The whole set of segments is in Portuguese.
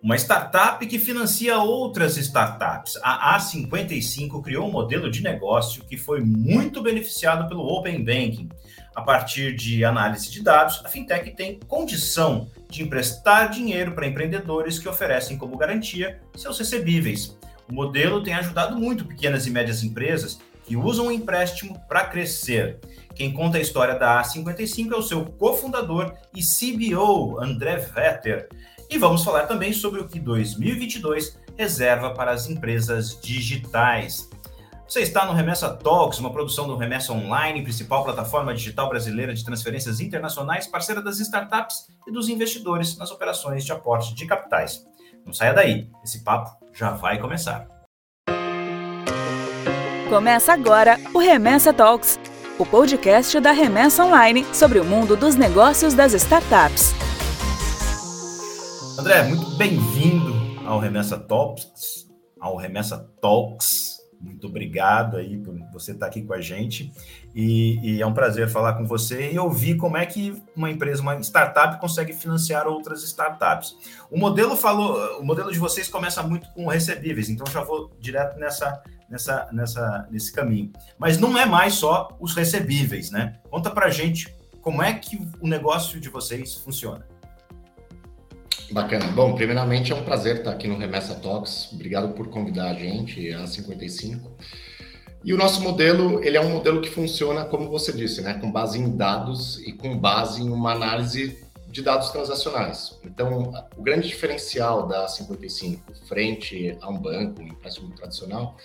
Uma startup que financia outras startups. A A55 criou um modelo de negócio que foi muito beneficiado pelo Open Banking. A partir de análise de dados, a fintech tem condição de emprestar dinheiro para empreendedores que oferecem como garantia seus recebíveis. O modelo tem ajudado muito pequenas e médias empresas que usam o empréstimo para crescer. Quem conta a história da A55 é o seu cofundador e CBO, André Vetter. E vamos falar também sobre o que 2022 reserva para as empresas digitais. Você está no Remessa Talks, uma produção do Remessa Online, principal plataforma digital brasileira de transferências internacionais, parceira das startups e dos investidores nas operações de aporte de capitais. Não saia daí, esse papo já vai começar. Começa agora o Remessa Talks, o podcast da Remessa Online sobre o mundo dos negócios das startups. André, muito bem-vindo ao Remessa Talks, ao Remessa Talks. Muito obrigado aí por você estar aqui com a gente. E, e, é um prazer falar com você e ouvir como é que uma empresa, uma startup, consegue financiar outras startups. O modelo falou, o modelo de vocês começa muito com recebíveis, então já vou direto nessa, nessa, nessa, nesse caminho. Mas não é mais só os recebíveis, né? Conta pra gente como é que o negócio de vocês funciona. Bacana. Bom, primeiramente é um prazer estar aqui no Remessa Talks. Obrigado por convidar a gente, a 55. E o nosso modelo, ele é um modelo que funciona, como você disse, né, com base em dados e com base em uma análise de dados transacionais. Então, o grande diferencial da 55 frente a um banco, um empréstimo tradicional,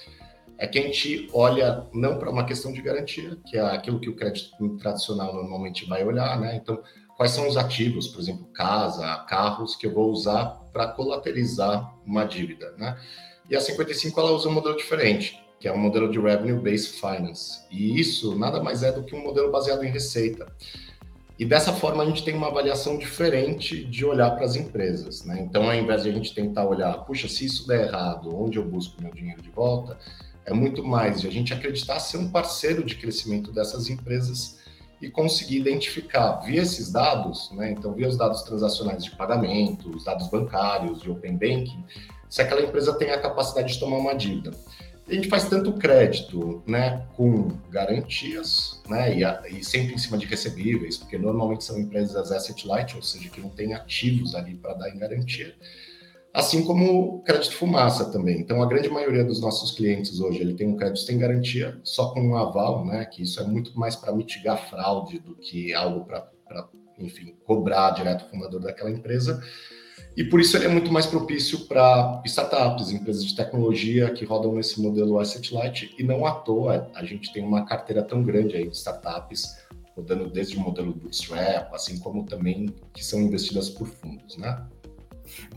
é que a gente olha não para uma questão de garantia, que é aquilo que o crédito tradicional normalmente vai olhar, né? Então, quais são os ativos, por exemplo, casa, carros, que eu vou usar para colaterizar uma dívida, né? E a 55 ela usa um modelo diferente, que é um modelo de Revenue Based Finance. E isso nada mais é do que um modelo baseado em receita. E dessa forma a gente tem uma avaliação diferente de olhar para as empresas, né? Então, ao invés de a gente tentar olhar, puxa, se isso der errado, onde eu busco meu dinheiro de volta, é muito mais de a gente acreditar ser um parceiro de crescimento dessas empresas e conseguir identificar via esses dados, né? Então, via os dados transacionais de pagamento, os dados bancários, de open banking, se aquela empresa tem a capacidade de tomar uma dívida. A gente faz tanto crédito, né, com garantias, né, e, a, e sempre em cima de recebíveis, porque normalmente são empresas asset light, ou seja, que não tem ativos ali para dar em garantia assim como crédito fumaça também. Então, a grande maioria dos nossos clientes hoje, ele tem um crédito sem garantia, só com um aval, né? Que isso é muito mais para mitigar fraude do que algo para, enfim, cobrar direto o fundador daquela empresa. E por isso ele é muito mais propício para startups, empresas de tecnologia que rodam nesse modelo asset light. E não à toa a gente tem uma carteira tão grande aí de startups rodando desde o modelo bootstrap, assim como também que são investidas por fundos, né?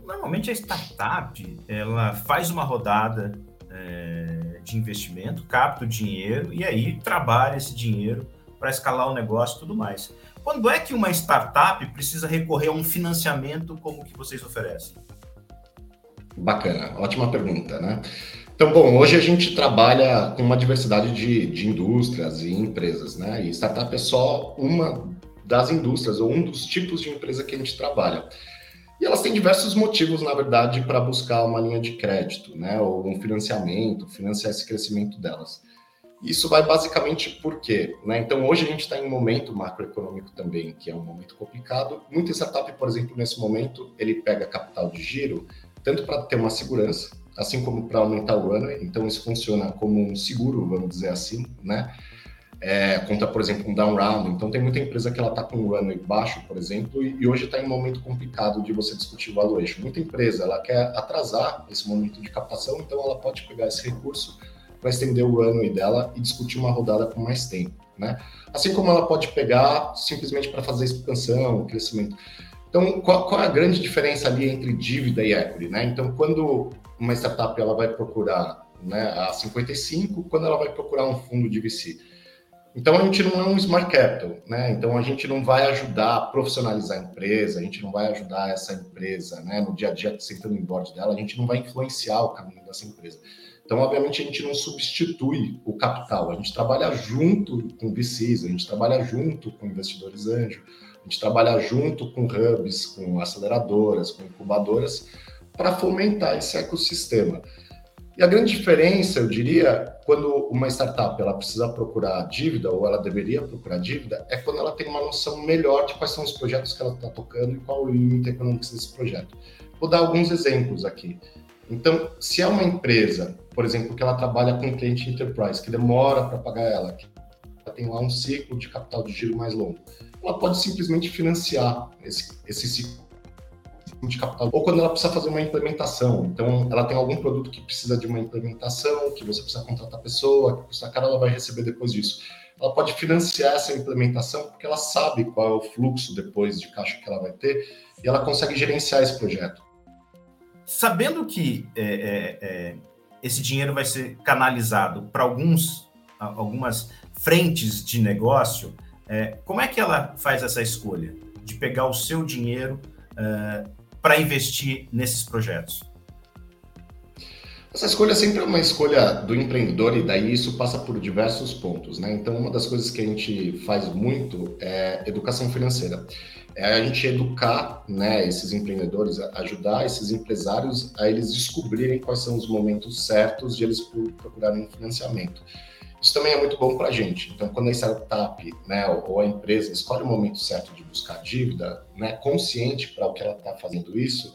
Normalmente a startup ela faz uma rodada é, de investimento, capta o dinheiro e aí trabalha esse dinheiro para escalar o negócio e tudo mais. Quando é que uma startup precisa recorrer a um financiamento como o que vocês oferecem? Bacana, ótima pergunta, né? Então, bom, hoje a gente trabalha com uma diversidade de, de indústrias e empresas, né? E startup é só uma das indústrias ou um dos tipos de empresa que a gente trabalha. E elas têm diversos motivos, na verdade, para buscar uma linha de crédito, né, ou um financiamento, financiar esse crescimento delas. Isso vai basicamente por quê? Né? Então, hoje a gente está em um momento macroeconômico também, que é um momento complicado. Muita startup, por exemplo, nesse momento, ele pega capital de giro, tanto para ter uma segurança, assim como para aumentar o runway. Então, isso funciona como um seguro, vamos dizer assim, né? É, conta, por exemplo, um down round. Então, tem muita empresa que ela está com um runway baixo, por exemplo, e, e hoje está em um momento complicado de você discutir valuation. Muita empresa ela quer atrasar esse momento de captação, então ela pode pegar esse recurso para estender o runway dela e discutir uma rodada com mais tempo, né? Assim como ela pode pegar simplesmente para fazer expansão, crescimento. Então, qual, qual, é a grande diferença ali entre dívida e equity, né? Então, quando uma startup ela vai procurar né, a 55, quando ela vai procurar um fundo de VC, então a gente não é um smart capital, né? Então a gente não vai ajudar a profissionalizar a empresa, a gente não vai ajudar essa empresa, né, no dia a dia sentando em board dela, a gente não vai influenciar o caminho dessa empresa. Então, obviamente, a gente não substitui o capital, a gente trabalha junto com VCs, a gente trabalha junto com investidores anjo, a gente trabalha junto com hubs, com aceleradoras, com incubadoras, para fomentar esse ecossistema. E a grande diferença, eu diria, quando uma startup ela precisa procurar dívida, ou ela deveria procurar dívida, é quando ela tem uma noção melhor de quais são os projetos que ela está tocando e qual o limite econômico desse projeto. Vou dar alguns exemplos aqui. Então, se é uma empresa, por exemplo, que ela trabalha com um cliente enterprise, que demora para pagar ela, que ela tem lá um ciclo de capital de giro mais longo, ela pode simplesmente financiar esse, esse ciclo de capital. Ou quando ela precisa fazer uma implementação. Então, ela tem algum produto que precisa de uma implementação, que você precisa contratar pessoa, que custa caro, ela vai receber depois disso. Ela pode financiar essa implementação porque ela sabe qual é o fluxo depois de caixa que ela vai ter e ela consegue gerenciar esse projeto. Sabendo que é, é, é, esse dinheiro vai ser canalizado para alguns algumas frentes de negócio, é, como é que ela faz essa escolha de pegar o seu dinheiro é, para investir nesses projetos? Essa escolha sempre é uma escolha do empreendedor e daí isso passa por diversos pontos, né? Então, uma das coisas que a gente faz muito é educação financeira. É a gente educar, né, esses empreendedores, ajudar esses empresários a eles descobrirem quais são os momentos certos de eles procurarem financiamento. Isso também é muito bom para a gente. Então, quando a startup né, ou a empresa escolhe o momento certo de buscar dívida, né, consciente para o que ela está fazendo isso,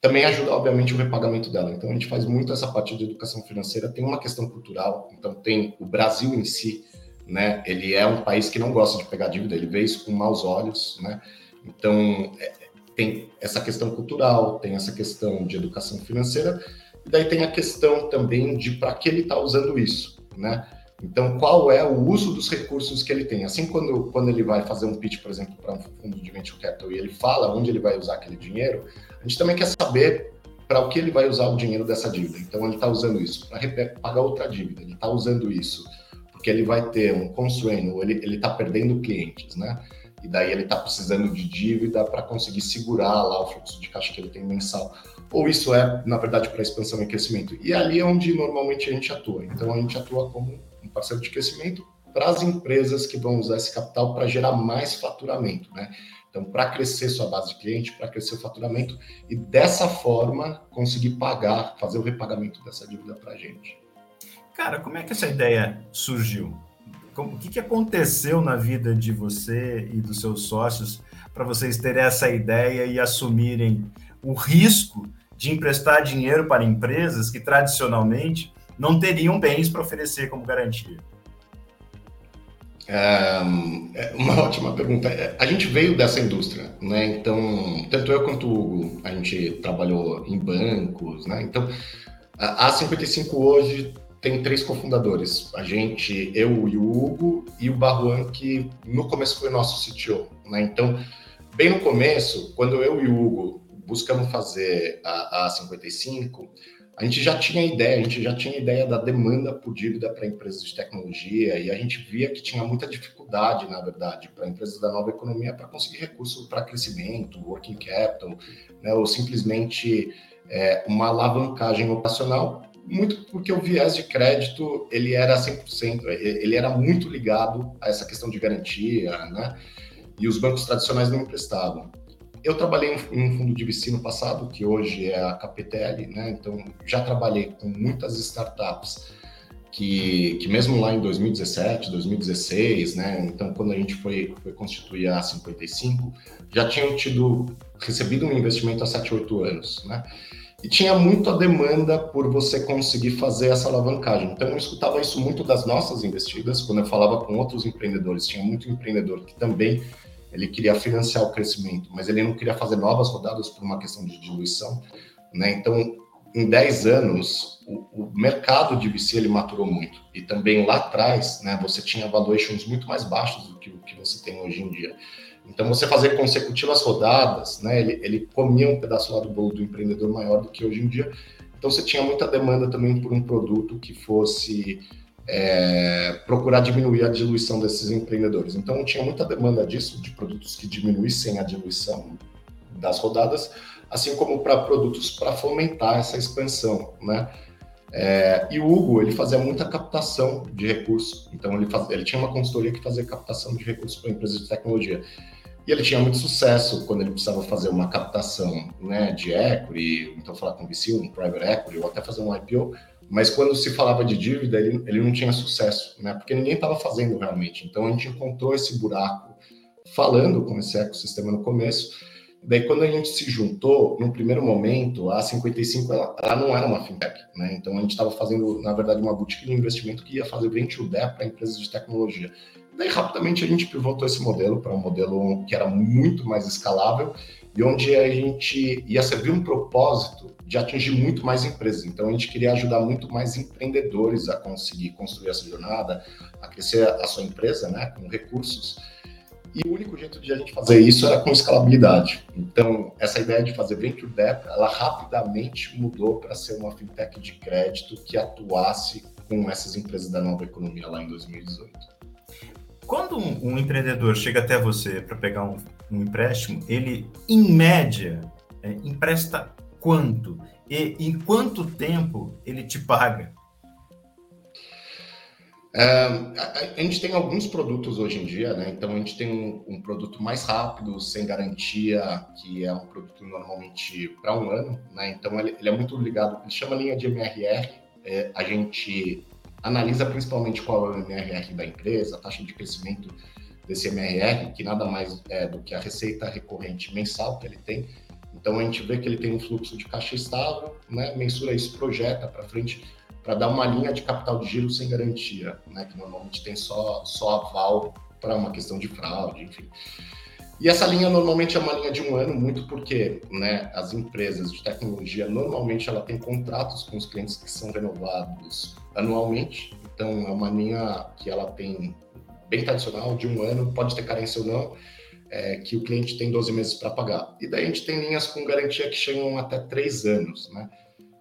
também ajuda, obviamente, o repagamento dela. Então, a gente faz muito essa parte de educação financeira. Tem uma questão cultural, então, tem o Brasil em si, né, ele é um país que não gosta de pegar dívida, ele vê isso com maus olhos, né? Então, é, tem essa questão cultural, tem essa questão de educação financeira, e daí tem a questão também de para que ele está usando isso, né? Então, qual é o uso dos recursos que ele tem? Assim, quando, quando ele vai fazer um pitch, por exemplo, para um fundo de venture capital e ele fala onde ele vai usar aquele dinheiro, a gente também quer saber para o que ele vai usar o dinheiro dessa dívida. Então, ele está usando isso para pagar outra dívida, ele está usando isso porque ele vai ter um constraint, ele está perdendo clientes, né? E daí ele está precisando de dívida para conseguir segurar lá o fluxo de caixa que ele tem mensal. Ou isso é, na verdade, para expansão e crescimento. E ali é onde normalmente a gente atua. Então, a gente atua como parceiro de crescimento para as empresas que vão usar esse capital para gerar mais faturamento, né? Então, para crescer sua base de cliente, para crescer o faturamento e dessa forma conseguir pagar, fazer o repagamento dessa dívida para a gente. Cara, como é que essa ideia surgiu? Como, o que, que aconteceu na vida de você e dos seus sócios para vocês terem essa ideia e assumirem o risco de emprestar dinheiro para empresas que tradicionalmente não teriam bens para oferecer como garantia? É, uma ótima pergunta. A gente veio dessa indústria, né? Então, tanto eu quanto o Hugo, a gente trabalhou em bancos, né? Então, a A55 hoje tem três cofundadores. A gente, eu e o Hugo, e o Barruan, que no começo foi nosso CTO, né? Então, bem no começo, quando eu e o Hugo buscamos fazer a A55, a gente já tinha ideia, a gente já tinha ideia da demanda por dívida para empresas de tecnologia e a gente via que tinha muita dificuldade, na verdade, para empresas da nova economia para conseguir recurso para crescimento, working capital, né, ou simplesmente é, uma alavancagem operacional, muito porque o viés de crédito ele era 100%, ele era muito ligado a essa questão de garantia, né? E os bancos tradicionais não emprestavam. Eu trabalhei em um fundo de VC no passado, que hoje é a KPTL, né? Então, já trabalhei com muitas startups que, que mesmo lá em 2017, 2016, né? Então, quando a gente foi, foi constituir a 55, já tinham tido, recebido um investimento há 7, 8 anos, né? E tinha muito a demanda por você conseguir fazer essa alavancagem. Então, eu escutava isso muito das nossas investidas, quando eu falava com outros empreendedores. Tinha muito empreendedor que também ele queria financiar o crescimento, mas ele não queria fazer novas rodadas por uma questão de diluição, né? Então, em 10 anos, o, o, mercado de VC ele maturou muito. E também lá atrás, né, você tinha valuations muito mais baixos do que o que você tem hoje em dia. Então, você fazer consecutivas rodadas, né, ele, ele comia um pedaço lá do bolo do empreendedor maior do que hoje em dia. Então, você tinha muita demanda também por um produto que fosse é, procurar diminuir a diluição desses empreendedores. Então, tinha muita demanda disso, de produtos que diminuíssem a diluição das rodadas, assim como para produtos para fomentar essa expansão, né? É, e o Hugo, ele fazia muita captação de recursos, então ele, faz, ele tinha uma consultoria que fazia captação de recursos para empresas de tecnologia. E ele tinha muito sucesso quando ele precisava fazer uma captação né, de equity, então falar com VC, um private equity, ou até fazer um IPO, mas quando se falava de dívida, ele, ele não tinha sucesso, né? Porque ninguém estava fazendo realmente. Então a gente encontrou esse buraco falando com esse ecossistema no começo. Daí, quando a gente se juntou, no primeiro momento, a 55 ela, ela não era uma fintech, né? Então a gente estava fazendo, na verdade, uma boutique de investimento que ia fazer venture debt para empresas de tecnologia. Daí, rapidamente, a gente pivotou esse modelo para um modelo que era muito mais escalável e onde a gente ia servir um propósito de atingir muito mais empresas. Então, a gente queria ajudar muito mais empreendedores a conseguir construir essa jornada, a crescer a sua empresa, né, com recursos. E o único jeito de a gente fazer isso era com escalabilidade. Então, essa ideia de fazer venture debt, ela rapidamente mudou para ser uma fintech de crédito que atuasse com essas empresas da nova economia lá em 2018. Quando um, um empreendedor chega até você para pegar um, um, empréstimo, ele, em média, é, empresta quanto? E em quanto tempo ele te paga? É, a, a, gente tem alguns produtos hoje em dia, né? Então a gente tem um, um produto mais rápido, sem garantia, que é um produto normalmente para um ano, né? Então ele, ele, é muito ligado, ele chama linha de MRR. É, a gente analisa principalmente qual é o MRR da empresa, a taxa de crescimento desse MRR, que nada mais é do que a receita recorrente mensal que ele tem. Então a gente vê que ele tem um fluxo de caixa estável, né? mensura isso, projeta para frente para dar uma linha de capital de giro sem garantia, né? que normalmente tem só, só aval para uma questão de fraude, enfim. E essa linha normalmente é uma linha de um ano, muito porque né, as empresas de tecnologia normalmente ela tem contratos com os clientes que são renovados anualmente. Então é uma linha que ela tem bem tradicional, de um ano, pode ter carência ou não, é, que o cliente tem 12 meses para pagar. E daí a gente tem linhas com garantia que chegam até três anos, né?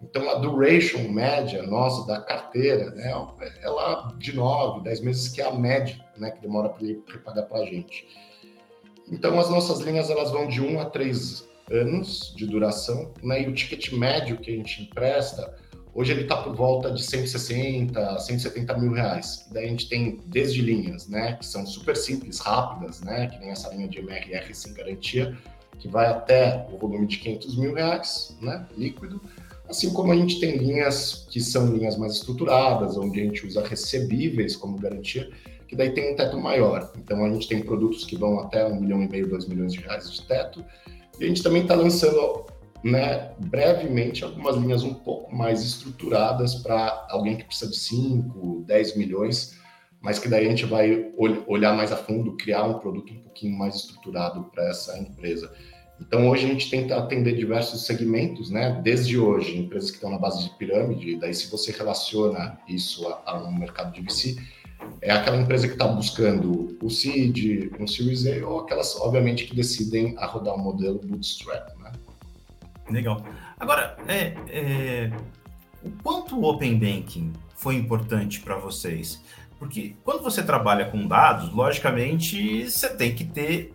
Então a duration média nossa da carteira, né, ela de 9, 10 meses que é a média, né, que demora para ele pagar para a gente. Então, as nossas linhas elas vão de 1 a 3 anos de duração, né? E o ticket médio que a gente empresta, hoje ele está por volta de 160, 170 mil reais. E daí a gente tem desde linhas, né? Que são super simples, rápidas, né? Que nem essa linha de MRR sem garantia, que vai até o volume de 500 mil reais, né? Líquido. Assim como a gente tem linhas que são linhas mais estruturadas, onde a gente usa recebíveis como garantia, que daí tem um teto maior. Então a gente tem produtos que vão até um milhão e meio, dois milhões de reais de teto. E a gente também está lançando, né, brevemente, algumas linhas um pouco mais estruturadas para alguém que precisa de 5, 10 milhões, mas que daí a gente vai olhar mais a fundo, criar um produto um pouquinho mais estruturado para essa empresa. Então, hoje a gente tenta atender diversos segmentos, né? Desde hoje, empresas que estão na base de pirâmide, daí se você relaciona isso a, a um mercado de VC, é aquela empresa que está buscando o seed, um Series A, ou aquelas, obviamente, que decidem a rodar o um modelo Bootstrap? Legal. Agora, é, é, o quanto o Open Banking foi importante para vocês? Porque quando você trabalha com dados, logicamente, você tem que ter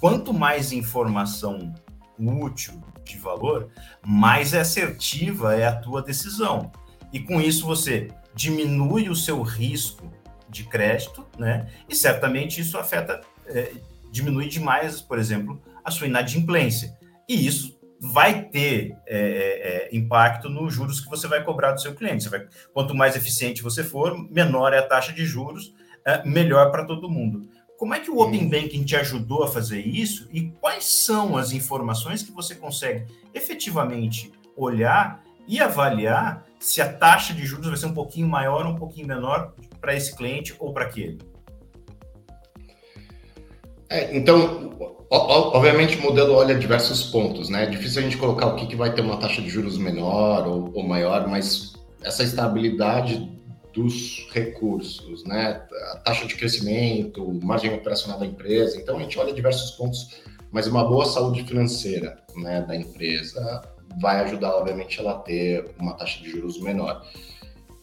quanto mais informação útil, de valor, mais assertiva é a tua decisão. E com isso você diminui o seu risco de crédito, né? E certamente isso afeta, é, diminui demais, por exemplo, a sua inadimplência. E isso vai ter é, é, é, impacto nos juros que você vai cobrar do seu cliente. Vai, quanto mais eficiente você for, menor é a taxa de juros, é, melhor para todo mundo. Como é que o Open Banking te ajudou a fazer isso e quais são as informações que você consegue efetivamente olhar e avaliar se a taxa de juros vai ser um pouquinho maior ou um pouquinho menor para esse cliente ou para aquele? É, então, obviamente o modelo olha diversos pontos, né? É difícil a gente colocar o que, que vai ter uma taxa de juros menor ou, ou maior, mas essa estabilidade dos recursos, né? A taxa de crescimento, margem operacional da empresa. Então a gente olha diversos pontos, mas uma boa saúde financeira, né, da empresa vai ajudar, obviamente, ela a ter uma taxa de juros menor.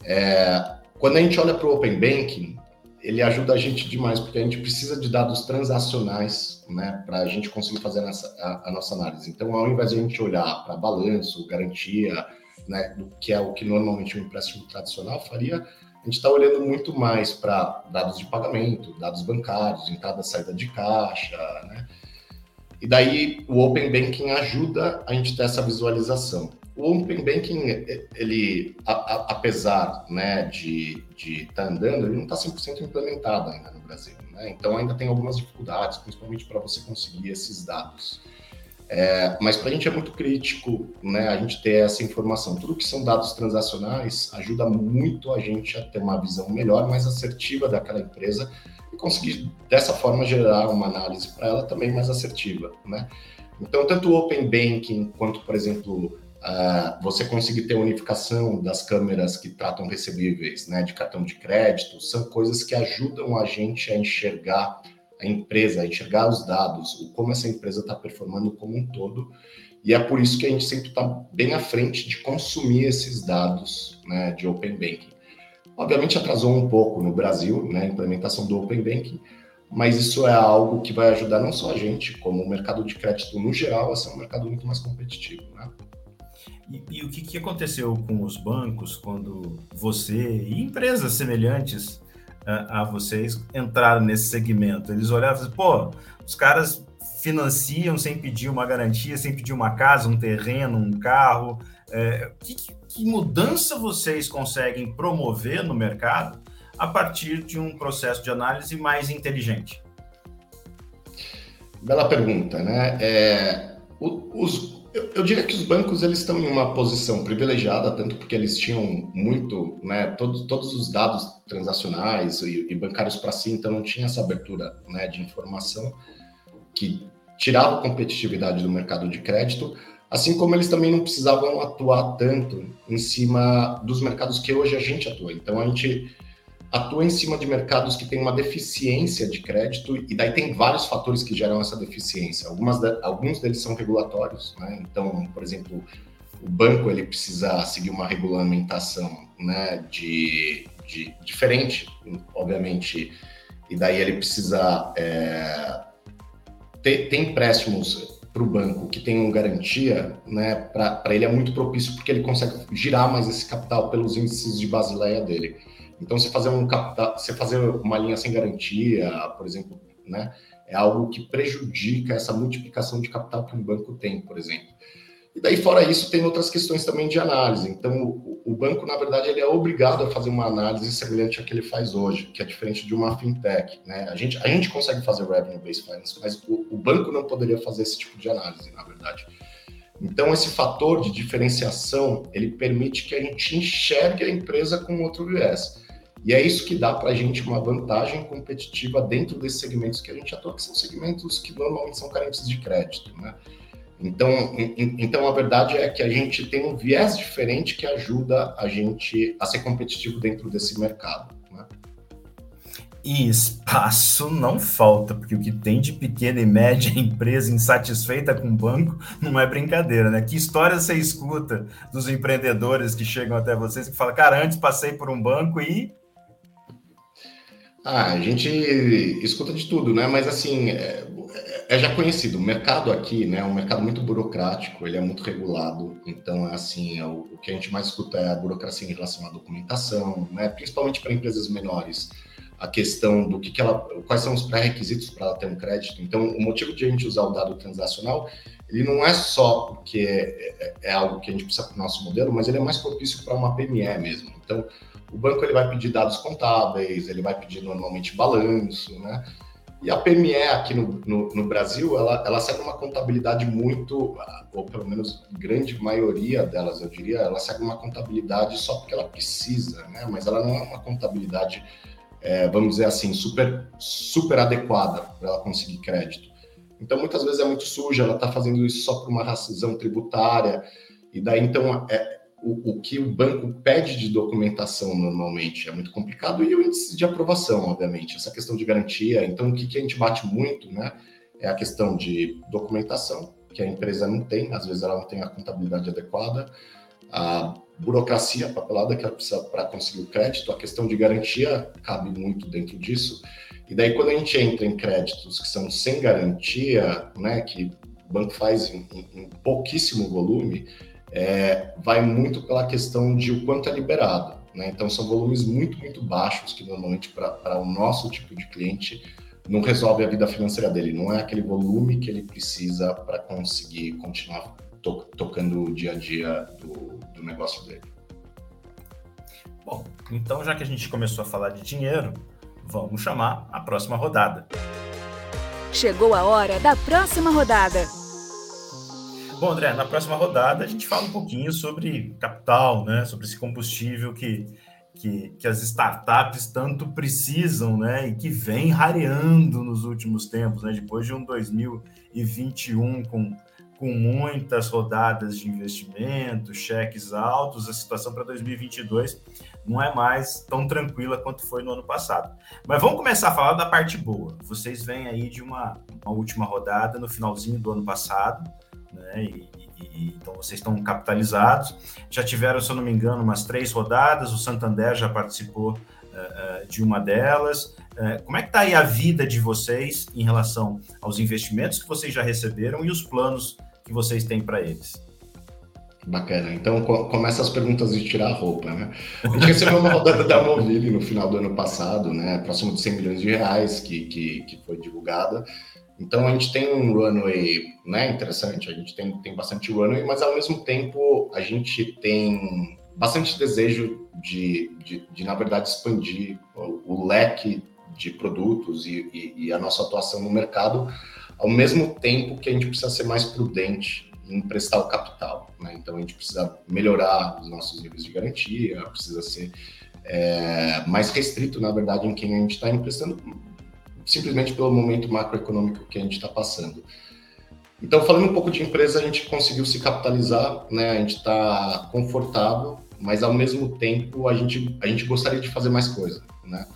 É, quando a gente olha para o Open Banking, ele ajuda a gente demais, porque a gente precisa de dados transacionais né, para a gente conseguir fazer a nossa, a, a nossa, análise. Então, ao invés de a gente olhar para balanço, garantia, né, do que é o que normalmente um empréstimo tradicional faria, a gente está olhando muito mais para dados de pagamento, dados bancários, entrada e saída de caixa, né? E daí o Open Banking ajuda a gente ter essa visualização. O Open Banking, ele, a, a, apesar né, de estar tá andando, ele não está 100% implementado ainda no Brasil. Né? Então ainda tem algumas dificuldades, principalmente para você conseguir esses dados. É, mas para a gente é muito crítico né, a gente ter essa informação. Tudo que são dados transacionais ajuda muito a gente a ter uma visão melhor, mais assertiva daquela empresa e conseguir dessa forma gerar uma análise para ela também mais assertiva, né? Então, tanto o Open Banking quanto, por exemplo, uh, você conseguir ter unificação das câmeras que tratam recebíveis, né, de cartão de crédito, são coisas que ajudam a gente a enxergar a empresa, a enxergar os dados, o como essa empresa está performando como um todo. E é por isso que a gente sempre está bem à frente de consumir esses dados né, de Open Banking. Obviamente atrasou um pouco no Brasil, né, a implementação do Open Banking, mas isso é algo que vai ajudar não só a gente, como o mercado de crédito no geral a ser um mercado muito mais competitivo. Né? E, e, o que, que aconteceu com os bancos quando você e empresas semelhantes a, a vocês entraram nesse segmento? Eles olhavam e assim, pô, os caras financiam sem pedir uma garantia, sem pedir uma casa, um terreno, um carro. É, que, que mudança vocês conseguem promover no mercado a partir de um processo de análise mais inteligente? Bela pergunta, né? É, os, eu, eu, diria que os bancos eles estão em uma posição privilegiada, tanto porque eles tinham muito, né, todos, todos os dados transacionais e, e bancários para si, então não tinha essa abertura né, de informação que tirava a competitividade do mercado de crédito, assim como eles também não precisavam atuar tanto em cima dos mercados que hoje a gente atua. Então a gente atua em cima de mercados que têm uma deficiência de crédito e daí tem vários fatores que geram essa deficiência. Algumas de, alguns deles são regulatórios, né? Então, por exemplo, o banco ele precisa seguir uma regulamentação, né, de, de diferente, obviamente, e daí ele precisa é, ter, ter empréstimos para o banco que tenham garantia, né, para ele é muito propício porque ele consegue girar mais esse capital pelos índices de Basileia dele. Então, você fazer um capital, você fazer uma linha sem garantia, por exemplo, né, é algo que prejudica essa multiplicação de capital que um banco tem, por exemplo. E daí, fora isso, tem outras questões também de análise. Então, o, o banco, na verdade, ele é obrigado a fazer uma análise semelhante à que ele faz hoje, que é diferente de uma fintech. Né? A, gente, a gente consegue fazer revenue-based finance, mas o, o banco não poderia fazer esse tipo de análise, na verdade. Então, esse fator de diferenciação, ele permite que a gente enxergue a empresa com outro viés. E é isso que dá para a gente uma vantagem competitiva dentro desses segmentos que a gente atua, que são segmentos que normalmente são carentes de crédito, né? Então, então a verdade é que a gente tem um viés diferente que ajuda a gente a ser competitivo dentro desse mercado. Né? E espaço não falta, porque o que tem de pequena e média empresa insatisfeita com o banco não é brincadeira, né? Que história você escuta dos empreendedores que chegam até vocês que falam, cara, antes passei por um banco e ah, a gente escuta de tudo, né? Mas assim, é, é, já conhecido. O mercado aqui, né, é um mercado muito burocrático, ele é muito regulado. Então, assim, é o, o que a gente mais escuta é a burocracia em relação à documentação, né? Principalmente para empresas menores, a questão do que, que ela, quais são os pré-requisitos para ela ter um crédito. Então, o motivo de a gente usar o dado transacional, ele não é só porque é, é, é algo que a gente precisa para o nosso modelo, mas ele é mais propício para uma PME mesmo. Então o banco ele vai pedir dados contábeis, ele vai pedir normalmente balanço, né? E a PME aqui no, no, no, Brasil, ela, ela segue uma contabilidade muito, ou pelo menos grande maioria delas, eu diria, ela segue uma contabilidade só porque ela precisa, né? Mas ela não é uma contabilidade, é, vamos dizer assim, super, super adequada para ela conseguir crédito. Então, muitas vezes é muito suja, ela está fazendo isso só por uma razão tributária, e daí, então, é, o, o, que o banco pede de documentação normalmente é muito complicado e o índice de aprovação, obviamente, essa questão de garantia. Então, o que, que a gente bate muito, né, é a questão de documentação, que a empresa não tem, às vezes ela não tem a contabilidade adequada, a burocracia papelada que ela precisa para conseguir o crédito, a questão de garantia cabe muito dentro disso. E daí, quando a gente entra em créditos que são sem garantia, né, que o banco faz em, em, em pouquíssimo volume, é, vai muito pela questão de o quanto é liberado. Né? Então, são volumes muito, muito baixos, que normalmente para o nosso tipo de cliente não resolve a vida financeira dele, não é aquele volume que ele precisa para conseguir continuar to tocando o dia a dia do, do negócio dele. Bom, então já que a gente começou a falar de dinheiro, vamos chamar a próxima rodada. Chegou a hora da próxima rodada. Bom, André, na próxima rodada a gente fala um pouquinho sobre capital, né? Sobre esse combustível que, que, que as startups tanto precisam, né? E que vem rareando nos últimos tempos, né? Depois de um 2021 com com muitas rodadas de investimento, cheques altos, a situação para 2022 não é mais tão tranquila quanto foi no ano passado. Mas vamos começar a falar da parte boa. Vocês vêm aí de uma, uma última rodada no finalzinho do ano passado, né? E, e, então vocês estão capitalizados. Já tiveram, se eu não me engano, umas três rodadas. O Santander já participou uh, de uma delas. Uh, como é que está aí a vida de vocês em relação aos investimentos que vocês já receberam e os planos que vocês têm para eles? Bacana. Então começa as perguntas de tirar a roupa, né? A gente recebeu uma rodada da Movile no final do ano passado, né? Próximo de 100 milhões de reais que, que, que foi divulgada. Então a gente tem um runway, né? Interessante. A gente tem, tem bastante runway, mas ao mesmo tempo a gente tem bastante desejo de, de, de na verdade, expandir o, o leque de produtos e, e, e a nossa atuação no mercado ao mesmo tempo que a gente precisa ser mais prudente em prestar o capital. Né? Então, a gente precisa melhorar os nossos níveis de garantia, precisa ser é, mais restrito, na verdade, em quem a gente está emprestando, simplesmente pelo momento macroeconômico que a gente está passando. Então, falando um pouco de empresa, a gente conseguiu se capitalizar, né? a gente está confortável, mas ao mesmo tempo a gente, a gente gostaria de fazer mais coisa. Né?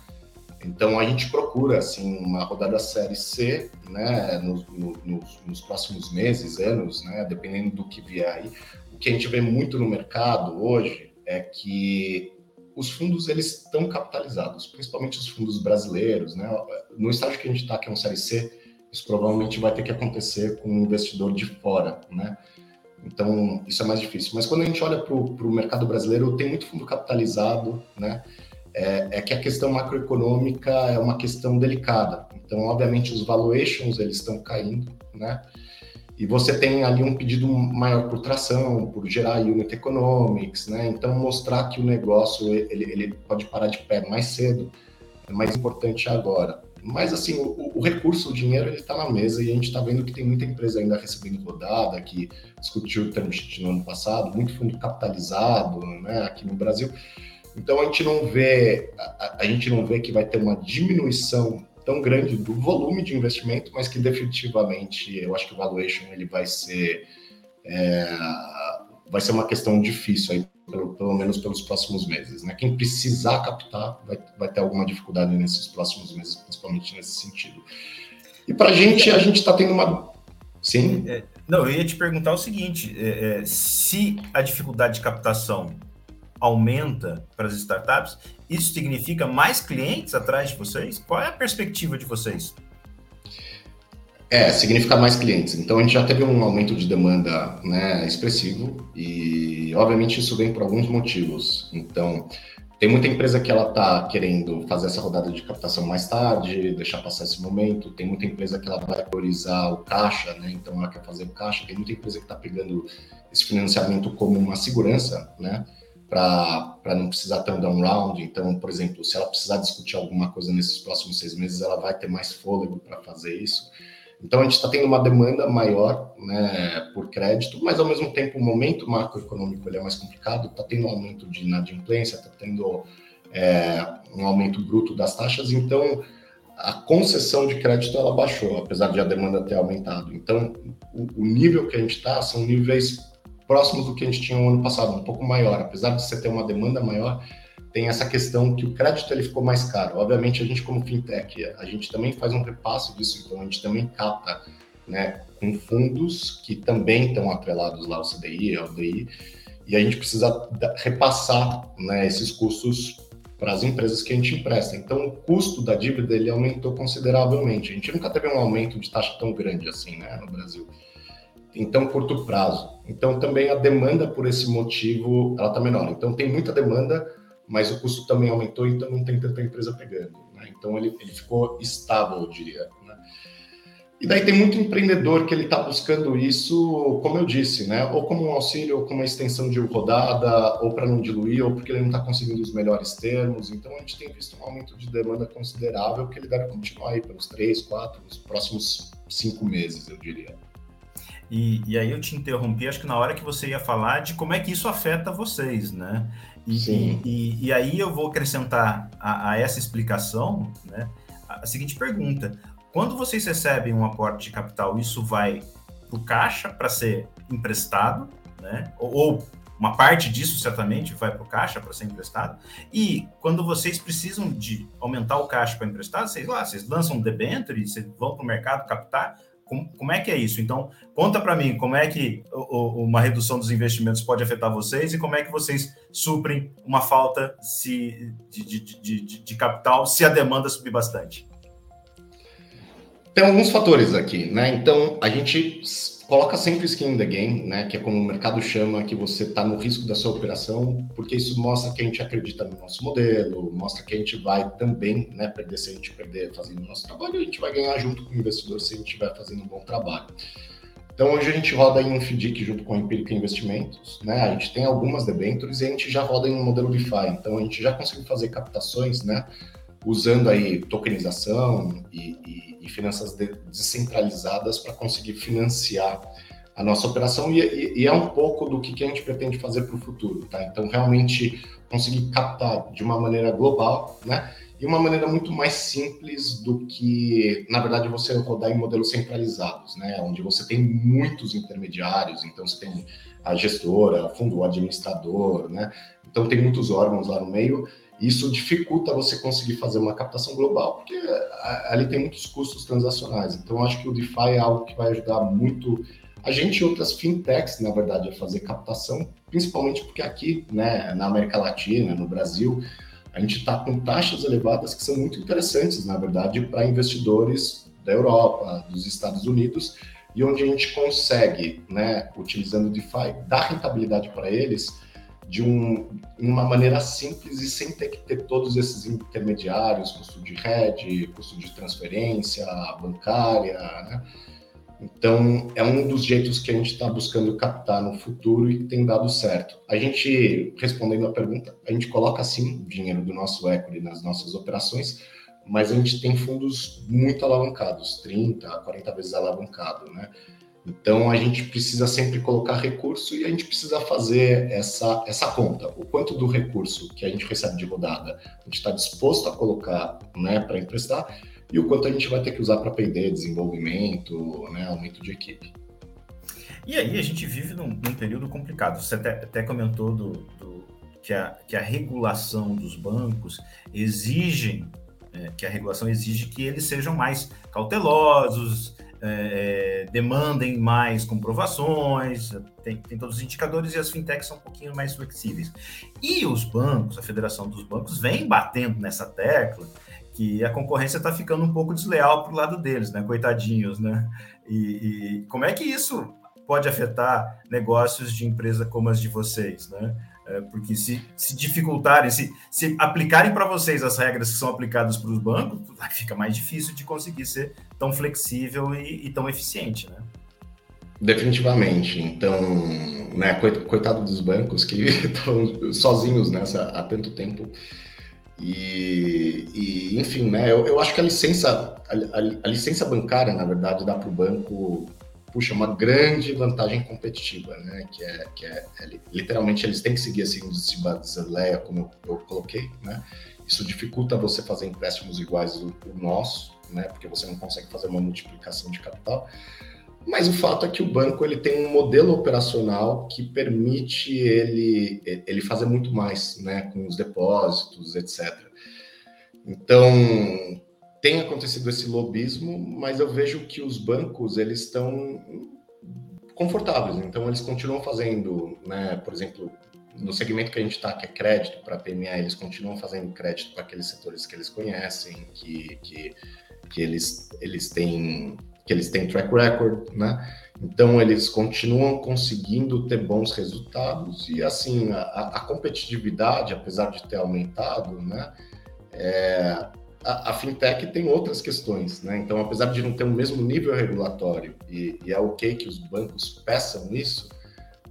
Então a gente procura assim uma rodada série C, né, nos, nos, nos, próximos meses, anos, né, dependendo do que vier aí. O que a gente vê muito no mercado hoje é que os fundos eles estão capitalizados, principalmente os fundos brasileiros, né? No estágio que a gente está, que é um série C, isso provavelmente vai ter que acontecer com um investidor de fora, né? Então isso é mais difícil. Mas quando a gente olha para o mercado brasileiro, tem muito fundo capitalizado, né? é, é, que a questão macroeconômica é uma questão delicada. Então, obviamente, os valuations eles estão caindo, né? E você tem ali um pedido maior por tração, por gerar unit economics, né? Então, mostrar que o negócio ele, ele pode parar de pé mais cedo é mais importante agora. Mas, assim, o, o recurso, o dinheiro, ele está na mesa e a gente está vendo que tem muita empresa ainda recebendo rodada, que discutiu o term sheet no ano passado, muito fundo capitalizado, né, aqui no Brasil. Então a gente não vê a, a, gente não vê que vai ter uma diminuição tão grande do volume de investimento, mas que definitivamente eu acho que o valuation ele vai ser é, vai ser uma questão difícil aí pelo, pelo, menos pelos próximos meses, né? Quem precisar captar vai, vai ter alguma dificuldade nesses próximos meses, principalmente nesse sentido. E para a gente a gente está tendo uma sim. É, não, eu ia te perguntar o seguinte: é, é, se a dificuldade de captação aumenta para as startups, isso significa mais clientes atrás de vocês? Qual é a perspectiva de vocês? É, significa mais clientes. Então a gente já teve um aumento de demanda né, expressivo e, obviamente, isso vem por alguns motivos. Então, tem muita empresa que ela está querendo fazer essa rodada de captação mais tarde, deixar passar esse momento. Tem muita empresa que ela vai priorizar o caixa, né? Então ela quer fazer o caixa. Tem muita empresa que está pegando esse financiamento como uma segurança, né? Para não precisar ter um down round. Então, por exemplo, se ela precisar discutir alguma coisa nesses próximos seis meses, ela vai ter mais fôlego para fazer isso. Então, a gente está tendo uma demanda maior né, por crédito, mas ao mesmo tempo o momento macroeconômico ele é mais complicado, está tendo um aumento de inadimplência, está tendo é, um aumento bruto das taxas, então a concessão de crédito ela baixou, apesar de a demanda ter aumentado. Então, o, o nível que a gente está são níveis próximos do que a gente tinha no ano passado, um pouco maior. Apesar de você ter uma demanda maior, tem essa questão que o crédito ele ficou mais caro. Obviamente, a gente como fintech, a gente também faz um repasso disso, então a gente também capta né, com fundos que também estão atrelados lá ao CDI, ao DI, e a gente precisa repassar né, esses custos para as empresas que a gente empresta. Então, o custo da dívida ele aumentou consideravelmente. A gente nunca teve um aumento de taxa tão grande assim né, no Brasil em tão curto prazo. Então, também a demanda por esse motivo ela está menor. Então, tem muita demanda, mas o custo também aumentou, então não tem tanta empresa pegando. Né? Então ele, ele ficou estável, eu diria. Né? E daí tem muito empreendedor que ele está buscando isso, como eu disse, né? Ou como um auxílio, ou como uma extensão de rodada, ou para não diluir, ou porque ele não está conseguindo os melhores termos. Então a gente tem visto um aumento de demanda considerável que ele deve continuar aí pelos três, quatro, os próximos cinco meses, eu diria. E, e, aí eu te interrompi, acho que na hora que você ia falar de como é que isso afeta vocês, né? E, Sim. e, e aí eu vou acrescentar a, a essa explicação, né? A seguinte pergunta: quando vocês recebem um aporte de capital, isso vai para o caixa para ser emprestado, né? Ou, ou, uma parte disso certamente vai para o caixa para ser emprestado. E quando vocês precisam de aumentar o caixa para emprestar, vocês lá, vocês lançam um debenture, vocês vão para o mercado captar. Como, como, é que é isso? Então, conta para mim como é que o, uma redução dos investimentos pode afetar vocês e como é que vocês suprem uma falta se, de, de, de, de capital se a demanda subir bastante. Tem alguns fatores aqui, né? Então, a gente coloca sempre skin in the game, né? Que é como o mercado chama, que você está no risco da sua operação, porque isso mostra que a gente acredita no nosso modelo, mostra que a gente vai também, né? Perder se a gente perder fazendo o nosso trabalho, a gente vai ganhar junto com o investidor se a gente estiver fazendo um bom trabalho. Então, hoje a gente roda em um FDIC junto com a Empírica Investimentos, né? A gente tem algumas debentures e a gente já roda em um modelo DeFi. Então, a gente já conseguiu fazer captações, né? Usando aí tokenização e, e e finanças descentralizadas para conseguir financiar a nossa operação e, e, e, é um pouco do que, que a gente pretende fazer para o futuro, tá? Então, realmente conseguir captar de uma maneira global, né? E uma maneira muito mais simples do que, na verdade, você rodar em modelos centralizados, né? Onde você tem muitos intermediários, então você tem a gestora, o fundo administrador, né? Então tem muitos órgãos lá no meio isso dificulta você conseguir fazer uma captação global, porque ali tem muitos custos transacionais. Então, acho que o DeFi é algo que vai ajudar muito a gente e outras fintechs, na verdade, a fazer captação, principalmente porque aqui, né, na América Latina, no Brasil, a gente está com taxas elevadas que são muito interessantes, na verdade, para investidores da Europa, dos Estados Unidos, e onde a gente consegue, né, utilizando o DeFi, dar rentabilidade para eles de um, uma maneira simples e sem ter que ter todos esses intermediários, custo de rede, custo de transferência bancária, né? Então, é um dos jeitos que a gente está buscando captar no futuro e tem dado certo. A gente, respondendo a pergunta, a gente coloca sim dinheiro do nosso equity nas nossas operações, mas a gente tem fundos muito alavancados, 30, 40 vezes alavancado, né? Então a gente precisa sempre colocar recurso e a gente precisa fazer essa, essa conta. O quanto do recurso que a gente recebe de rodada a gente está disposto a colocar né, para emprestar e o quanto a gente vai ter que usar para PD, desenvolvimento, né, aumento de equipe. E aí a gente vive num, num período complicado. Você até, até comentou do, do, que, a, que a regulação dos bancos exigem, é, que a regulação exige que eles sejam mais cautelosos, é, demandem mais comprovações, tem, tem, todos os indicadores e as fintechs são um pouquinho mais flexíveis. E os bancos, a Federação dos Bancos, vem batendo nessa tecla que a concorrência está ficando um pouco desleal para o lado deles, né? Coitadinhos, né? E, e como é que isso pode afetar negócios de empresa como as de vocês, né? É, porque se, se dificultarem, se, se aplicarem para vocês as regras que são aplicadas para os bancos, fica mais difícil de conseguir ser tão flexível e, e tão eficiente, né? Definitivamente. Então, né, coitado dos bancos que estão sozinhos nessa há tanto tempo. E, e enfim, né, eu, eu, acho que a licença, a, a, a licença bancária, na verdade, dá para o banco puxa uma grande vantagem competitiva, né? Que é, que é, é literalmente eles têm que seguir índice de Basileia, como eu, eu, coloquei, né? Isso dificulta você fazer empréstimos iguais do nosso, né? Porque você não consegue fazer uma multiplicação de capital. Mas o fato é que o banco ele tem um modelo operacional que permite ele, ele fazer muito mais, né? Com os depósitos, etc. Então, tem acontecido esse lobismo, mas eu vejo que os bancos eles estão confortáveis, então eles continuam fazendo, né, por exemplo, no segmento que a gente está, que é crédito para PME, eles continuam fazendo crédito para aqueles setores que eles conhecem, que, que, que eles, eles têm que eles têm track record, né? Então eles continuam conseguindo ter bons resultados e assim a, a competitividade, apesar de ter aumentado, né? É, a, a, fintech tem outras questões, né? Então, apesar de não ter o mesmo nível regulatório e, e é ok que os bancos peçam isso,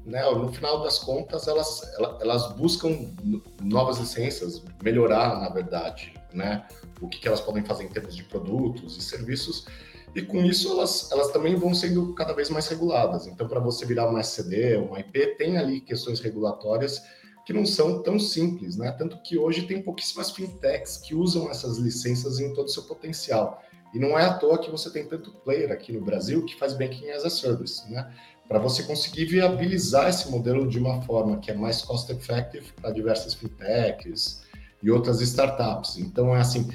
né? No final das contas, elas, elas buscam novas licenças, melhorar, na verdade, né? O que, que elas podem fazer em termos de produtos e serviços e com isso elas, elas também vão sendo cada vez mais reguladas. Então, para você virar uma SCD, uma IP, tem ali questões regulatórias que não são tão simples, né? Tanto que hoje tem pouquíssimas fintechs que usam essas licenças em todo o seu potencial. E não é à toa que você tem tanto player aqui no Brasil que faz banking as a service, né? Para você conseguir viabilizar esse modelo de uma forma que é mais cost effective para diversas fintechs e outras startups. Então é assim,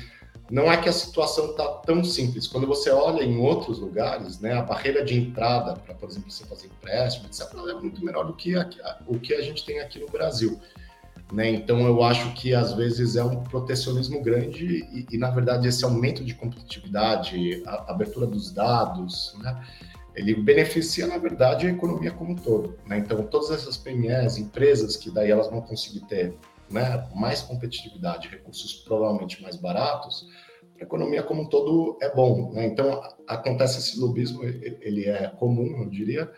não é que a situação está tão simples. Quando você olha em outros lugares, né, a barreira de entrada para, por exemplo, você fazer empréstimo, etc., é muito menor do que aqui, o que a gente tem aqui no Brasil. Né? Então, eu acho que às vezes é um protecionismo grande e, e na verdade, esse aumento de competitividade, a, a abertura dos dados, né? ele beneficia, na verdade, a economia como um todo. Né? Então, todas essas PMEs, empresas que daí elas vão conseguir ter né, mais competitividade, recursos provavelmente mais baratos, a economia como um todo é bom. Né? Então, acontece esse lobismo, ele é comum, eu diria,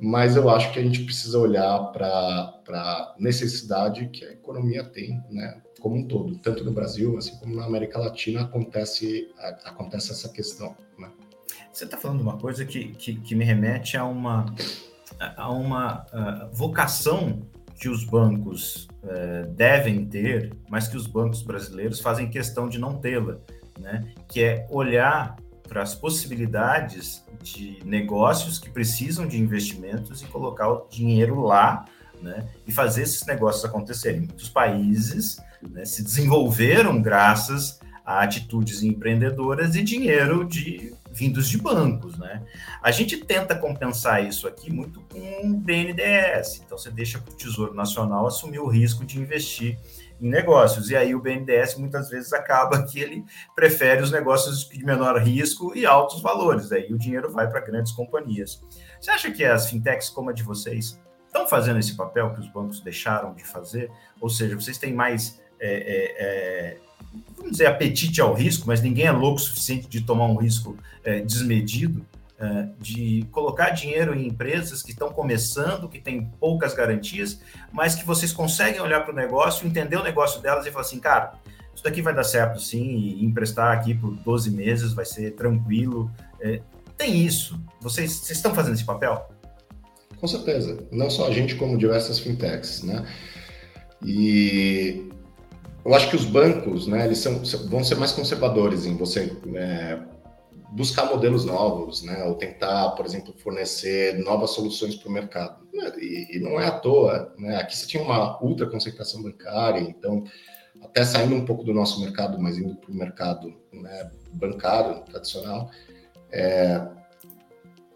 mas eu acho que a gente precisa olhar para a necessidade que a economia tem, né, como um todo, tanto no Brasil, assim como na América Latina, acontece, acontece essa questão. Né? Você está falando uma coisa que, que, que, me remete a uma, a uma uh, vocação que os bancos uh, devem ter, mas que os bancos brasileiros fazem questão de não tê-la, né? que é olhar para as possibilidades de negócios que precisam de investimentos e colocar o dinheiro lá né? e fazer esses negócios acontecerem. Muitos países né, se desenvolveram graças a atitudes empreendedoras e dinheiro de vindos de bancos, né? A gente tenta compensar isso aqui muito com o BNDES. Então você deixa para o Tesouro Nacional assumir o risco de investir em negócios. E aí o BNDES muitas vezes acaba que ele prefere os negócios de menor risco e altos valores. Aí o dinheiro vai para grandes companhias. Você acha que as fintechs como a de vocês estão fazendo esse papel que os bancos deixaram de fazer? Ou seja, vocês têm mais é, é, é, vamos dizer, apetite ao risco, mas ninguém é louco o suficiente de tomar um risco é, desmedido, é, de colocar dinheiro em empresas que estão começando, que têm poucas garantias, mas que vocês conseguem olhar para o negócio, entender o negócio delas e falar assim, cara, isso daqui vai dar certo sim, e emprestar aqui por 12 meses vai ser tranquilo. É, tem isso. Vocês, vocês estão fazendo esse papel? Com certeza. Não só a gente, como diversas fintechs, né? E eu acho que os bancos, né, eles são, vão ser mais conservadores em você é, buscar modelos novos, né, ou tentar, por exemplo, fornecer novas soluções para o mercado. E, e, não é à toa, né? Aqui você tinha uma ultra concentração bancária, então até saindo um pouco do nosso mercado, mas indo para o mercado né, bancário tradicional, é,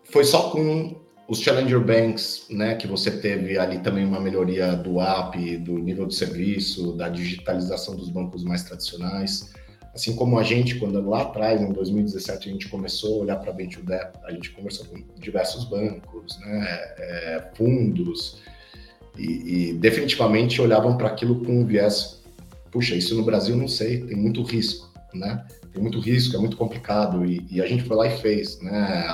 foi só com os Challenger Banks, né, que você teve ali também uma melhoria do app, do nível de serviço, da digitalização dos bancos mais tradicionais. Assim como a gente, quando lá atrás, em 2017, a gente começou a olhar para Venture Debt, a gente conversou com diversos bancos, né, é, fundos, e, e definitivamente olhavam para aquilo com um viés, puxa, isso no Brasil não sei, tem muito risco, né? Tem muito risco, é muito complicado, e, e a gente foi lá e fez, né?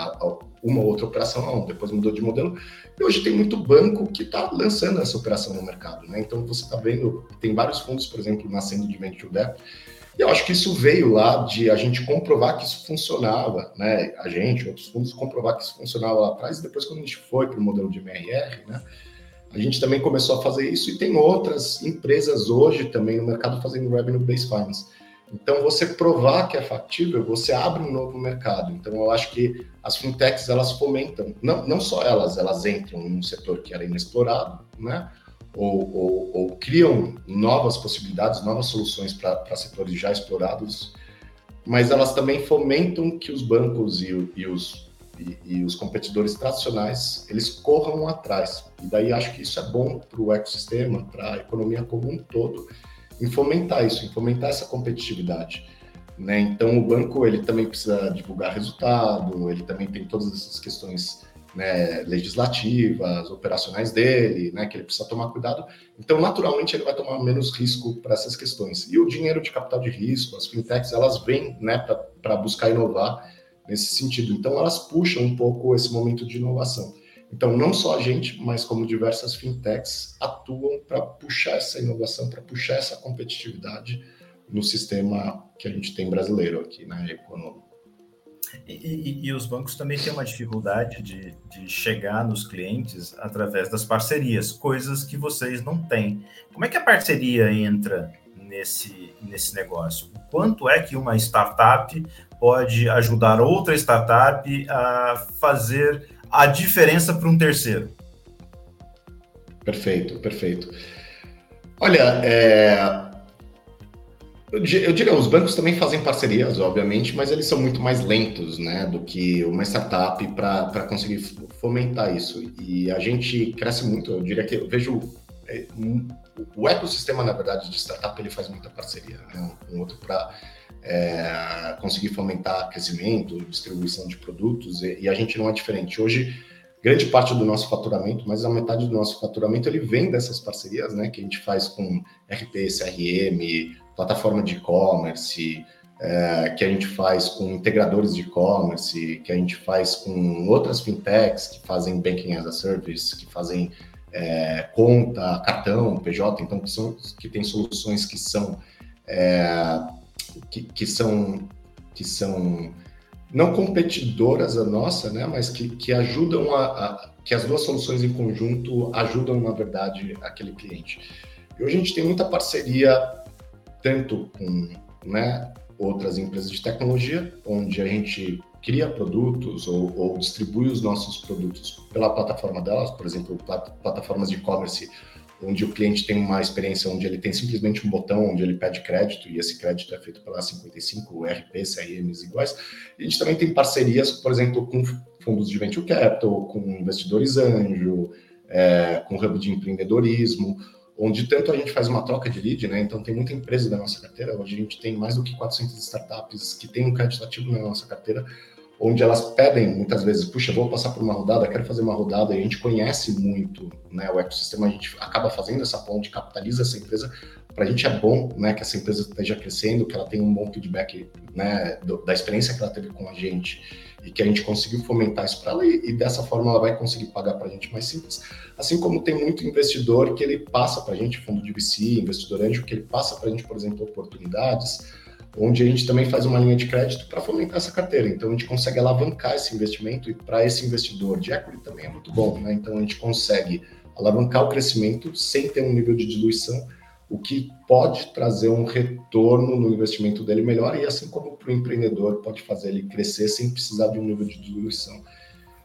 uma outra operação, não, depois mudou de modelo. E hoje tem muito banco que está lançando essa operação no mercado, né? Então você está vendo, tem vários fundos, por exemplo, nascendo de Venture Debt. E eu acho que isso veio lá de a gente comprovar que isso funcionava, né? A gente, outros fundos, comprovar que isso funcionava lá atrás. E depois, quando a gente foi para o modelo de MRR, né? A gente também começou a fazer isso e tem outras empresas hoje também no mercado fazendo revenue based finance. Então, você provar que é factível, você abre um novo mercado. Então, eu acho que as fintechs, elas fomentam, não, não só elas, elas entram num setor que era inexplorado, né? Ou, ou, ou criam novas possibilidades, novas soluções para setores já explorados, mas elas também fomentam que os bancos e, e os, e, e, os competidores tradicionais, eles corram atrás. E daí acho que isso é bom para o ecossistema, para a economia como um todo, em fomentar isso, em fomentar essa competitividade. Né? Então, o banco ele também precisa divulgar resultado, ele também tem todas essas questões né, legislativas, operacionais dele, né, que ele precisa tomar cuidado. Então, naturalmente, ele vai tomar menos risco para essas questões. E o dinheiro de capital de risco, as fintechs, elas vêm né, para buscar inovar nesse sentido. Então, elas puxam um pouco esse momento de inovação. Então, não só a gente, mas como diversas fintechs atuam para puxar essa inovação, para puxar essa competitividade no sistema que a gente tem brasileiro aqui, né, econômico. E, e, e, os bancos também têm uma dificuldade de, de, chegar nos clientes através das parcerias, coisas que vocês não têm. Como é que a parceria entra nesse, nesse negócio? Quanto é que uma startup pode ajudar outra startup a fazer a diferença para um terceiro? Perfeito, perfeito. Olha, é, eu, diria, os bancos também fazem parcerias, obviamente, mas eles são muito mais lentos, né, do que uma startup para conseguir fomentar isso. E a gente cresce muito, eu diria que eu vejo é, o ecossistema, na verdade, de startup, ele faz muita parceria, né, um outro para é, conseguir fomentar crescimento, distribuição de produtos, e, e a gente não é diferente. Hoje, grande parte do nosso faturamento, mais da metade do nosso faturamento, ele vem dessas parcerias, né, que a gente faz com RP, CRM, plataforma de e-commerce, é, que a gente faz com integradores de e-commerce, que a gente faz com outras fintechs que fazem banking as a service, que fazem é, conta, cartão, PJ, então que, são, que tem soluções que são é, que, que, são que são não competidoras a nossa, né, mas que, que ajudam a, a que as duas soluções em conjunto ajudam na verdade aquele cliente. E hoje a gente tem muita parceria tanto com né, outras empresas de tecnologia, onde a gente cria produtos ou, ou distribui os nossos produtos pela plataforma delas, por exemplo, plat plataformas de e-commerce, onde o cliente tem uma experiência onde ele tem simplesmente um botão onde ele pede crédito e esse crédito é feito pela 55 RP, CRMs iguais. E a gente também tem parcerias, por exemplo, com fundos de venture capital, com investidores anjo, é, com hub de empreendedorismo, onde tanto a gente faz uma troca de lead, né? Então tem muita empresa da nossa carteira, hoje a gente tem mais do que 400 startups que têm um crédito ativo na nossa carteira, onde elas pedem muitas vezes, puxa, vou passar por uma rodada, quero fazer uma rodada, e a gente conhece muito, né? O ecossistema, a gente acaba fazendo essa ponte, capitaliza essa empresa. Para a gente é bom, né, que essa empresa esteja crescendo, que ela tenha um bom feedback, né, do, da experiência que ela teve com a gente e que a gente conseguiu fomentar isso para ela e, e, dessa forma ela vai conseguir pagar para a gente mais simples. Assim como tem muito investidor que ele passa para a gente, fundo de VC, investidor anjo, que ele passa para a gente, por exemplo, oportunidades, onde a gente também faz uma linha de crédito para fomentar essa carteira. Então a gente consegue alavancar esse investimento e para esse investidor de equity também é muito bom, né? Então a gente consegue alavancar o crescimento sem ter um nível de diluição o que pode trazer um retorno no investimento dele melhor e assim como para o empreendedor pode fazer ele crescer sem precisar de um nível de diluição.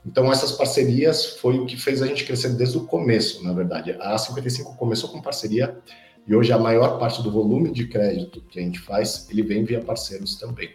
Então essas parcerias foi o que fez a gente crescer desde o começo, na verdade. A 55 começou com parceria e hoje a maior parte do volume de crédito que a gente faz, ele vem via parceiros também.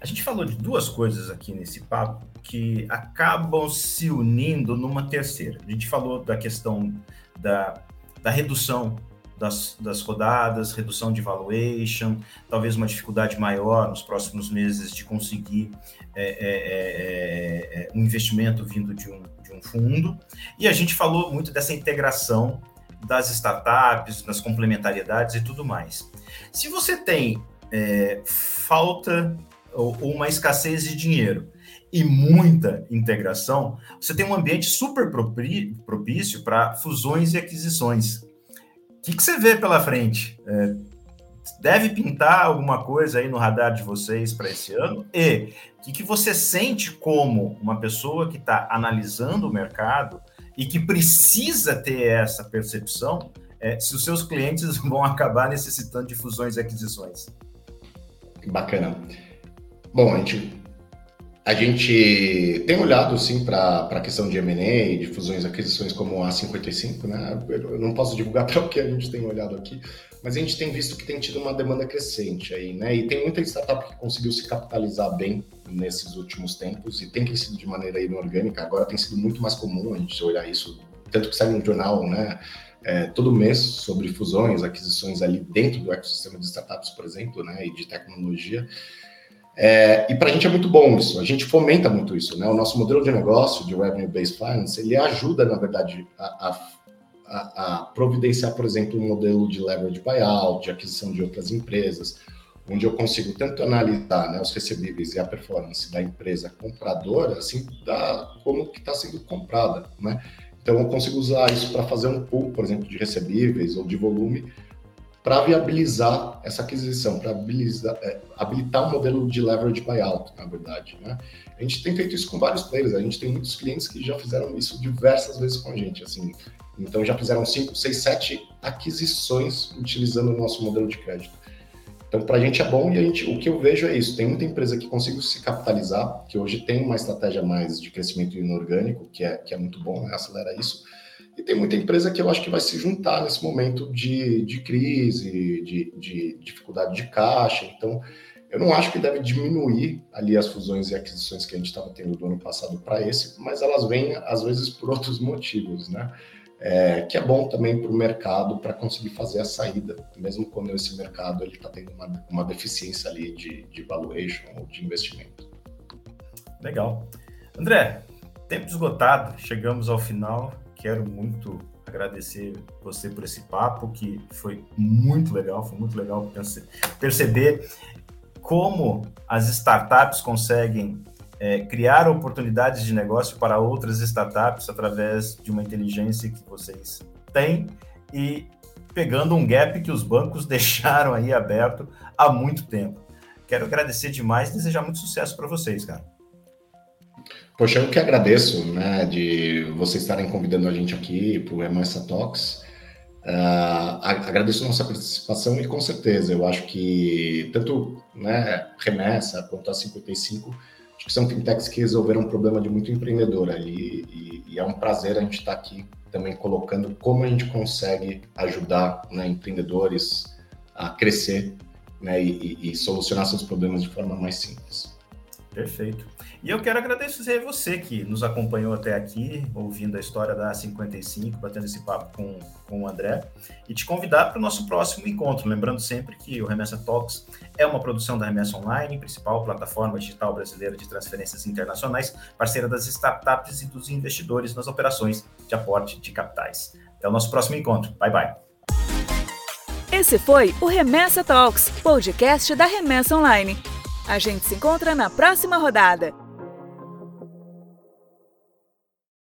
A gente falou de duas coisas aqui nesse papo que acabam se unindo numa terceira. A gente falou da questão da, da redução das, das rodadas, redução de valuation, talvez uma dificuldade maior nos próximos meses de conseguir é, é, é, é, um investimento vindo de um, de um fundo. E a gente falou muito dessa integração das startups, das complementariedades e tudo mais. Se você tem é, falta ou, uma escassez de dinheiro e muita integração, você tem um ambiente super propício para fusões e aquisições que, que você vê pela frente? É, deve pintar alguma coisa aí no radar de vocês para esse ano? E o que, que você sente como uma pessoa que está analisando o mercado e que precisa ter essa percepção é, se os seus clientes vão acabar necessitando de fusões e aquisições? Bacana. Bom, a gente a gente tem olhado, sim, para a questão de M&A, de fusões e aquisições como a 55, né? Eu não posso divulgar para o que a gente tem olhado aqui, mas a gente tem visto que tem tido uma demanda crescente aí, né? E tem muita startup que conseguiu se capitalizar bem nesses últimos tempos e tem crescido de maneira inorgânica. Agora tem sido muito mais comum a gente olhar isso, tanto que sai no jornal, né? É, todo mês sobre fusões, aquisições ali dentro do ecossistema de startups, por exemplo, né? E de tecnologia. É, e para a gente é muito bom isso, a gente fomenta muito isso, né? O nosso modelo de negócio de Revenue Based Finance, ele ajuda, na verdade, a, a, a providenciar, por exemplo, um modelo de leverage buyout, de aquisição de outras empresas, onde eu consigo tanto analisar né, os recebíveis e a performance da empresa compradora, assim, da, como que está sendo comprada, né? Então, eu consigo usar isso para fazer um pool, por exemplo, de recebíveis ou de volume, para viabilizar essa aquisição, para é, habilitar um modelo de leverage buyout, na verdade. Né? A gente tem feito isso com vários players, a gente tem muitos clientes que já fizeram isso diversas vezes com a gente, assim, então já fizeram 5, 6, 7 aquisições utilizando o nosso modelo de crédito. Então, para a gente é bom e a gente, o que eu vejo é isso. Tem muita empresa que conseguiu se capitalizar, que hoje tem uma estratégia mais de crescimento inorgânico, que é, que é muito bom, né? acelera isso. E tem muita empresa que eu acho que vai se juntar nesse momento de, de crise, de, de dificuldade de caixa. Então, eu não acho que deve diminuir ali as fusões e aquisições que a gente estava tendo do ano passado para esse, mas elas vêm, às vezes, por outros motivos, né? é, que é bom também para o mercado para conseguir fazer a saída, mesmo quando esse mercado está tendo uma, uma deficiência ali de, de valuation ou de investimento. Legal. André, tempo esgotado, chegamos ao final. Quero muito agradecer você por esse papo, que foi muito legal, foi muito legal perceber como as startups conseguem é, criar oportunidades de negócio para outras startups através de uma inteligência que vocês têm e pegando um gap que os bancos deixaram aí aberto há muito tempo. Quero agradecer demais e desejar muito sucesso para vocês, cara. Poxa, eu que agradeço, né, de vocês estarem convidando a gente aqui para o Remessa Talks. Uh, agradeço a nossa participação e com certeza eu acho que tanto né, Remessa quanto a 55 Acho que são fintechs que resolveram um problema de muito empreendedor e, e é um prazer a gente estar tá aqui também colocando como a gente consegue ajudar né, empreendedores a crescer né, e, e, solucionar seus problemas de forma mais simples. Perfeito. E eu quero agradecer você que nos acompanhou até aqui, ouvindo a história da 55, batendo esse papo com, com o André, e te convidar para o nosso próximo encontro. Lembrando sempre que o Remessa Talks é uma produção da Remessa Online, principal plataforma digital brasileira de transferências internacionais, parceira das startups e dos investidores nas operações de aporte de capitais. Até o nosso próximo encontro. Bye, bye. Esse foi o Remessa Talks, podcast da Remessa Online. A gente se encontra na próxima rodada.